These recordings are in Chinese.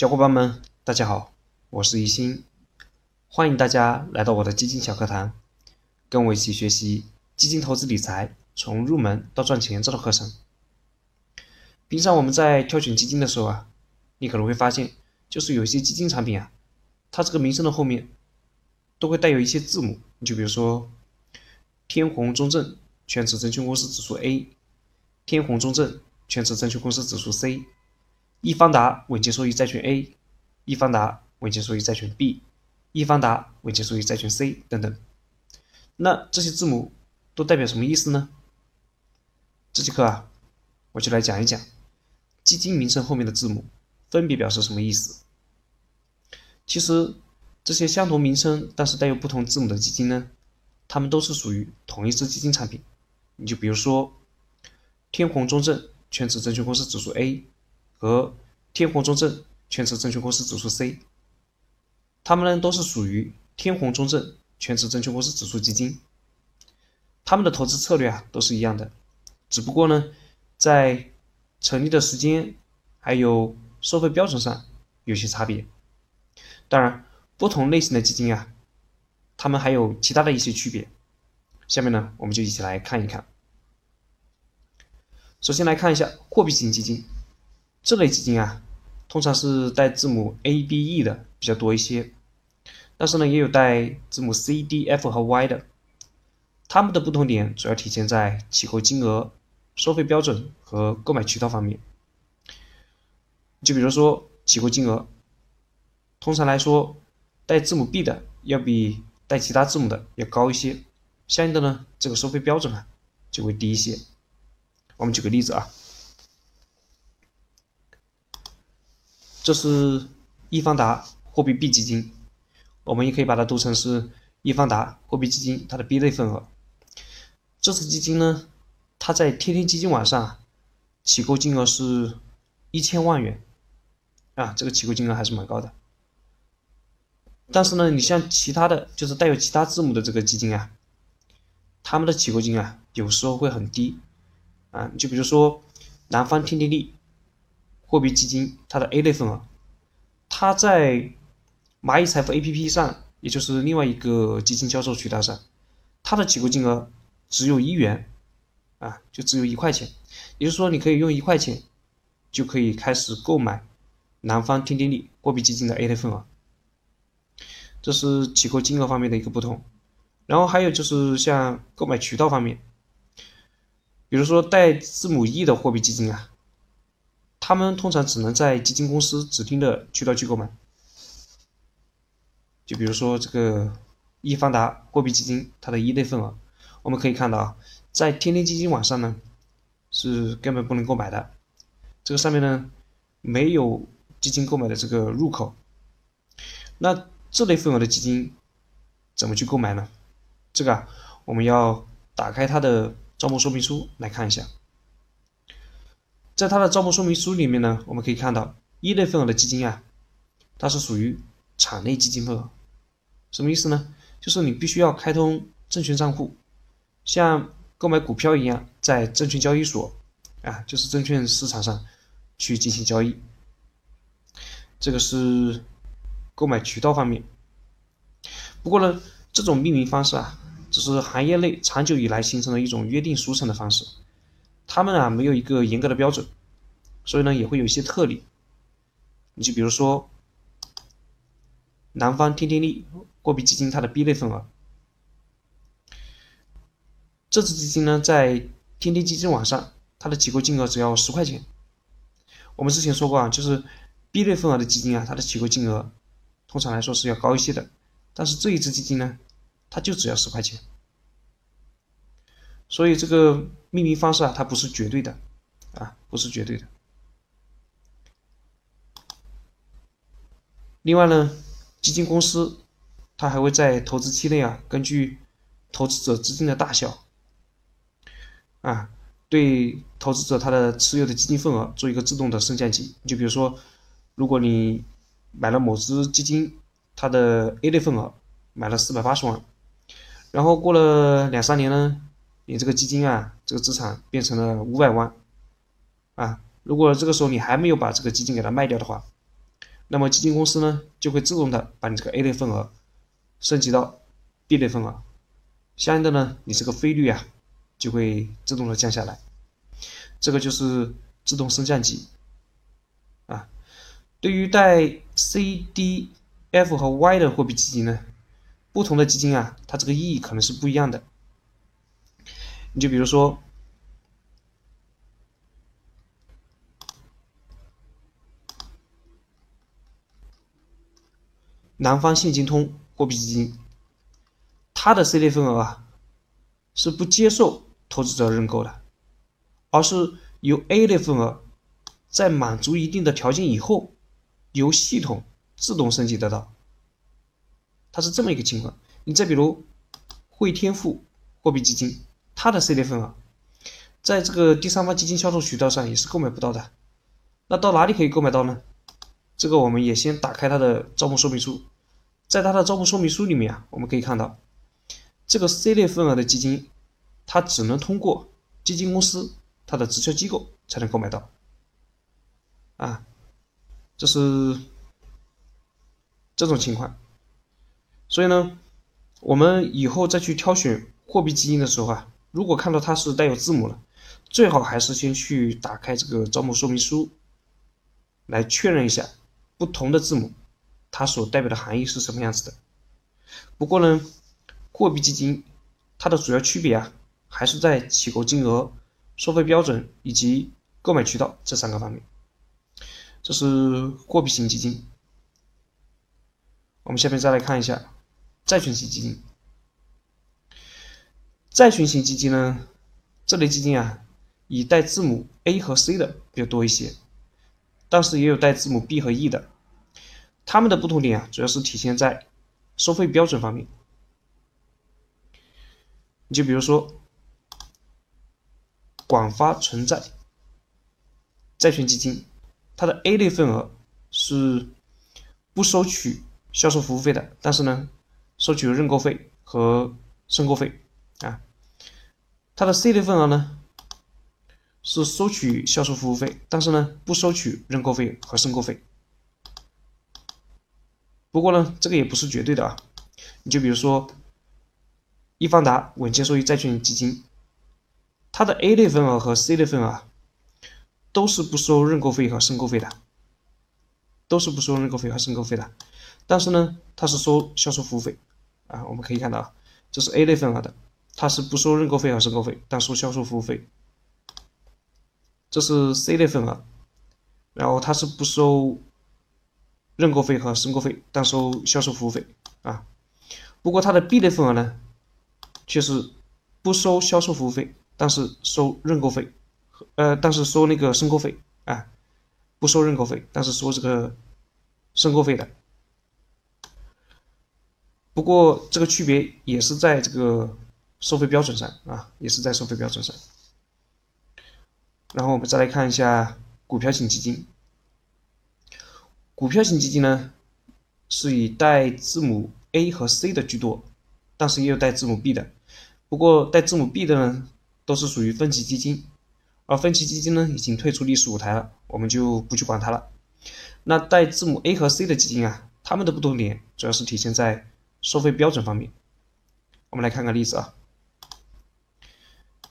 小伙伴们，大家好，我是一心，欢迎大家来到我的基金小课堂，跟我一起学习基金投资理财从入门到赚钱这套课程。平常我们在挑选基金的时候啊，你可能会发现，就是有一些基金产品啊，它这个名称的后面都会带有一些字母，你就比如说天弘中证全资证券公司指数 A，天弘中证全资证券公司指数 C。易方达稳健收益债券 A，易方达稳健收益债券 B，易方达稳健收益债券 C 等等。那这些字母都代表什么意思呢？这节课啊，我就来讲一讲基金名称后面的字母分别表示什么意思。其实这些相同名称但是带有不同字母的基金呢，它们都是属于同一只基金产品。你就比如说天弘中证全指证券公司指数 A。和天弘中证全资证券公司指数 C，它们呢都是属于天弘中证全资证券公司指数基金，他们的投资策略啊都是一样的，只不过呢在成立的时间还有收费标准上有些差别。当然，不同类型的基金啊，它们还有其他的一些区别。下面呢我们就一起来看一看。首先来看一下货币型基金。这类基金啊，通常是带字母 A、B、E 的比较多一些，但是呢，也有带字母 C、D、F 和 Y 的。它们的不同点主要体现在起购金额、收费标准和购买渠道方面。就比如说起购金额，通常来说，带字母 B 的要比带其他字母的要高一些，相应的呢，这个收费标准啊就会低一些。我们举个例子啊。这是易方达货币 B 基金，我们也可以把它读成是易方达货币基金它的 B 类份额。这次基金呢，它在天天基金网上起购金额是一千万元，啊，这个起购金额还是蛮高的。但是呢，你像其他的就是带有其他字母的这个基金啊，他们的起购金啊，有时候会很低，啊，就比如说南方天地利。货币基金它的 A 类份额，它在蚂蚁财富 APP 上，也就是另外一个基金销售渠道上，它的起购金额只有一元，啊，就只有一块钱，也就是说你可以用一块钱就可以开始购买南方天地利货币基金的 A 类份额，这是起购金额方面的一个不同。然后还有就是像购买渠道方面，比如说带字母 E 的货币基金啊。他们通常只能在基金公司指定的渠道去购买，就比如说这个易方达货币基金，它的一类份额，我们可以看到啊，在天天基金网上呢是根本不能购买的，这个上面呢没有基金购买的这个入口。那这类份额的基金怎么去购买呢？这个啊，我们要打开它的招募说明书来看一下。在它的招募说明书里面呢，我们可以看到一类份额的基金啊，它是属于场内基金份额，什么意思呢？就是你必须要开通证券账户，像购买股票一样，在证券交易所啊，就是证券市场上去进行交易。这个是购买渠道方面。不过呢，这种命名方式啊，只是行业内长久以来形成的一种约定俗成的方式。他们啊没有一个严格的标准，所以呢也会有一些特例。你就比如说，南方天天利货币基金它的 B 类份额，这支基金呢在天天基金网上，它的起购金额只要十块钱。我们之前说过啊，就是 B 类份额的基金啊，它的起购金额通常来说是要高一些的，但是这一支基金呢，它就只要十块钱。所以这个命名方式啊，它不是绝对的，啊，不是绝对的。另外呢，基金公司它还会在投资期内啊，根据投资者资金的大小，啊，对投资者他的持有的基金份额做一个自动的升降级。就比如说，如果你买了某只基金，它的 A 类份额买了四百八十万，然后过了两三年呢。你这个基金啊，这个资产变成了五百万，啊，如果这个时候你还没有把这个基金给它卖掉的话，那么基金公司呢就会自动的把你这个 A 类份额升级到 B 类份额，相应的呢，你这个费率啊就会自动的降下来，这个就是自动升降级啊。对于带 C、D、F 和 Y 的货币基金呢，不同的基金啊，它这个意义可能是不一样的。你就比如说。南方现金通货币基金，它的 C 类份额啊是不接受投资者认购的，而是由 A 类份额在满足一定的条件以后，由系统自动升级得到。它是这么一个情况。你再比如汇添富货币基金，它的 C 类份额在这个第三方基金销售渠道上也是购买不到的。那到哪里可以购买到呢？这个我们也先打开它的招募说明书。在它的招募说明书里面啊，我们可以看到，这个 C 类份额的基金，它只能通过基金公司它的直销机构才能购买到，啊，这是这种情况。所以呢，我们以后再去挑选货币基金的时候啊，如果看到它是带有字母了，最好还是先去打开这个招募说明书，来确认一下不同的字母。它所代表的含义是什么样子的？不过呢，货币基金它的主要区别啊，还是在起购金额、收费标准以及购买渠道这三个方面。这是货币型基金。我们下面再来看一下债券型基金。债券型基金呢，这类基金啊，以带字母 A 和 C 的比较多一些，但是也有带字母 B 和 E 的。它们的不同点啊，主要是体现在收费标准方面。你就比如说，广发存在债券基金，它的 A 类份额是不收取销售服务费的，但是呢，收取认购费和申购费啊。它的 C 类份额呢，是收取销售服务费，但是呢，不收取认购费和申购费。不过呢，这个也不是绝对的啊。你就比如说，易方达稳健收益债券基金，它的 A 类份额和 C 类份额都是不收认购费和申购费的，都是不收认购费和申购费的。但是呢，它是收销售服务费啊。我们可以看到，这是 A 类份额的，它是不收认购费和申购费，但收销售服务费。这是 C 类份额，然后它是不收。认购费和申购费，但收销售服务费啊。不过它的 B 类份额呢，却是不收销售服务费，但是收认购费，呃，但是收那个申购费啊，不收认购费，但是收这个申购费的。不过这个区别也是在这个收费标准上啊，也是在收费标准上。然后我们再来看一下股票型基金。股票型基金呢，是以带字母 A 和 C 的居多，但是也有带字母 B 的。不过带字母 B 的呢，都是属于分级基金，而分级基金呢，已经退出历史舞台了，我们就不去管它了。那带字母 A 和 C 的基金啊，它们的不同点主要是体现在收费标准方面。我们来看个例子啊，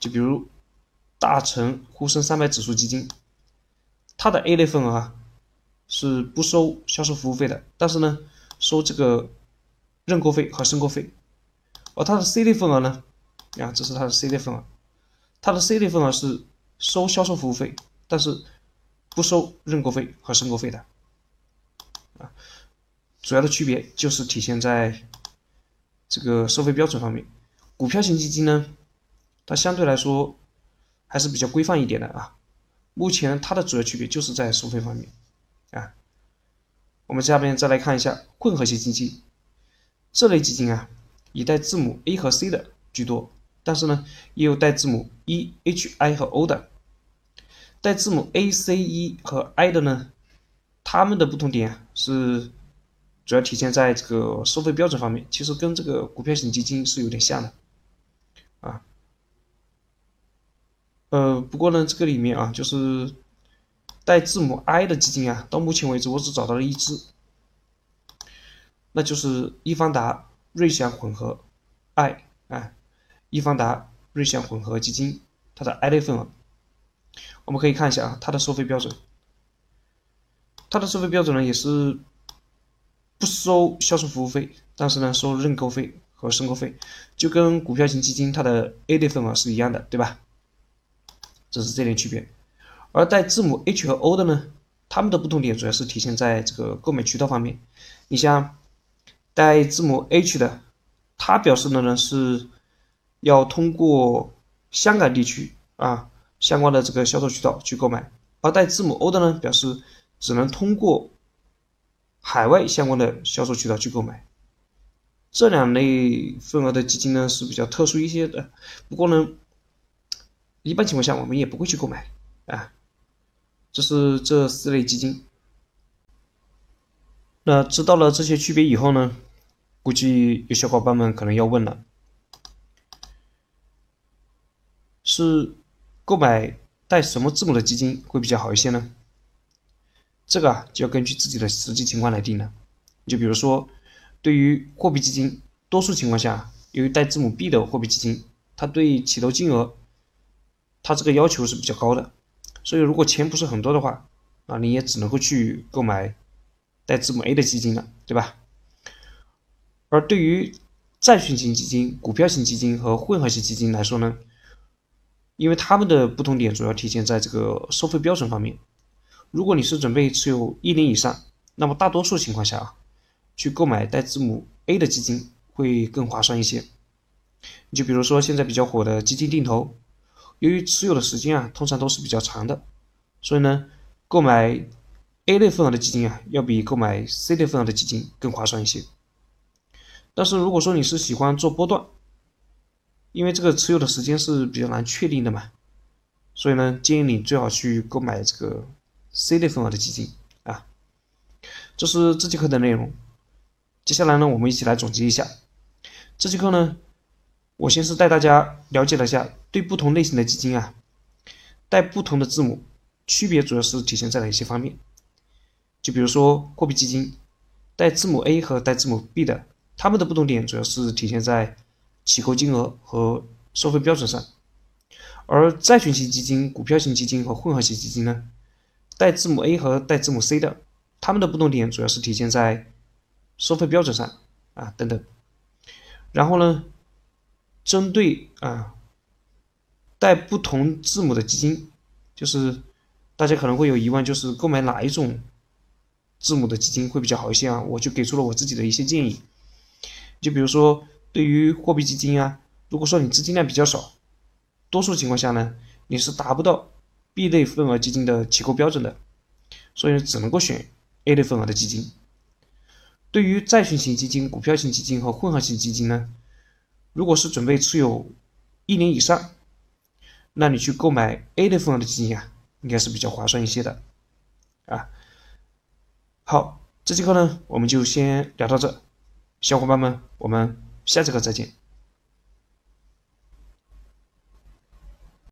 就比如大成沪深三百指数基金，它的 A 类份额啊。是不收销售服务费的，但是呢，收这个认购费和申购费。而它的 C 类份额呢，啊，这是它的 C 类份额，它的 C 类份额是收销售服务费，但是不收认购费和申购费的。啊，主要的区别就是体现在这个收费标准方面。股票型基金呢，它相对来说还是比较规范一点的啊。目前它的主要区别就是在收费方面。啊，我们下面再来看一下混合型基金，这类基金啊，以带字母 A 和 C 的居多，但是呢，也有带字母 E、H、I 和 O 的。带字母 A、C、E 和 I 的呢，它们的不同点是主要体现在这个收费标准方面，其实跟这个股票型基金是有点像的，啊，呃，不过呢，这个里面啊，就是。带字母 I 的基金啊，到目前为止我只找到了一只，那就是易方达瑞祥混合 I 啊，易方达瑞祥混合基金它的 I 类份额，我们可以看一下啊，它的收费标准，它的收费标准呢也是不收销售服务费，但是呢收认购费和申购费，就跟股票型基金它的 A 类份额是一样的，对吧？这是这点区别。而带字母 H 和 O 的呢，它们的不同点主要是体现在这个购买渠道方面。你像带字母 H 的，它表示的呢是要通过香港地区啊相关的这个销售渠道去购买，而带字母 O 的呢表示只能通过海外相关的销售渠道去购买。这两类份额的基金呢是比较特殊一些的，不过呢，一般情况下我们也不会去购买啊。这是这四类基金。那知道了这些区别以后呢，估计有小伙伴们可能要问了：是购买带什么字母的基金会比较好一些呢？这个啊就要根据自己的实际情况来定了。就比如说，对于货币基金，多数情况下，由于带字母 B 的货币基金，它对起投金额，它这个要求是比较高的。所以，如果钱不是很多的话，啊，你也只能够去购买带字母 A 的基金了，对吧？而对于债券型基金、股票型基金和混合型基金来说呢，因为它们的不同点主要体现在这个收费标准方面。如果你是准备持有一年以上，那么大多数情况下啊，去购买带字母 A 的基金会更划算一些。你就比如说现在比较火的基金定投。由于持有的时间啊，通常都是比较长的，所以呢，购买 A 类份额的基金啊，要比购买 C 类份额的基金更划算一些。但是如果说你是喜欢做波段，因为这个持有的时间是比较难确定的嘛，所以呢，建议你最好去购买这个 C 类份额的基金啊。这是这节课的内容，接下来呢，我们一起来总结一下这节课呢。我先是带大家了解了一下，对不同类型的基金啊，带不同的字母，区别主要是体现在哪些方面？就比如说货币基金，带字母 A 和带字母 B 的，它们的不同点主要是体现在起购金额和收费标准上。而债券型基金、股票型基金和混合型基金呢，带字母 A 和带字母 C 的，它们的不同点主要是体现在收费标准上啊等等。然后呢？针对啊带不同字母的基金，就是大家可能会有疑问，就是购买哪一种字母的基金会比较好一些啊？我就给出了我自己的一些建议。就比如说，对于货币基金啊，如果说你资金量比较少，多数情况下呢，你是达不到 B 类份额基金的起购标准的，所以只能够选 A 类份额的基金。对于债券型基金、股票型基金和混合型基金呢？如果是准备持有一年以上，那你去购买 A 类份额的基金啊，应该是比较划算一些的，啊。好，这节课呢，我们就先聊到这，小伙伴们，我们下节课再见。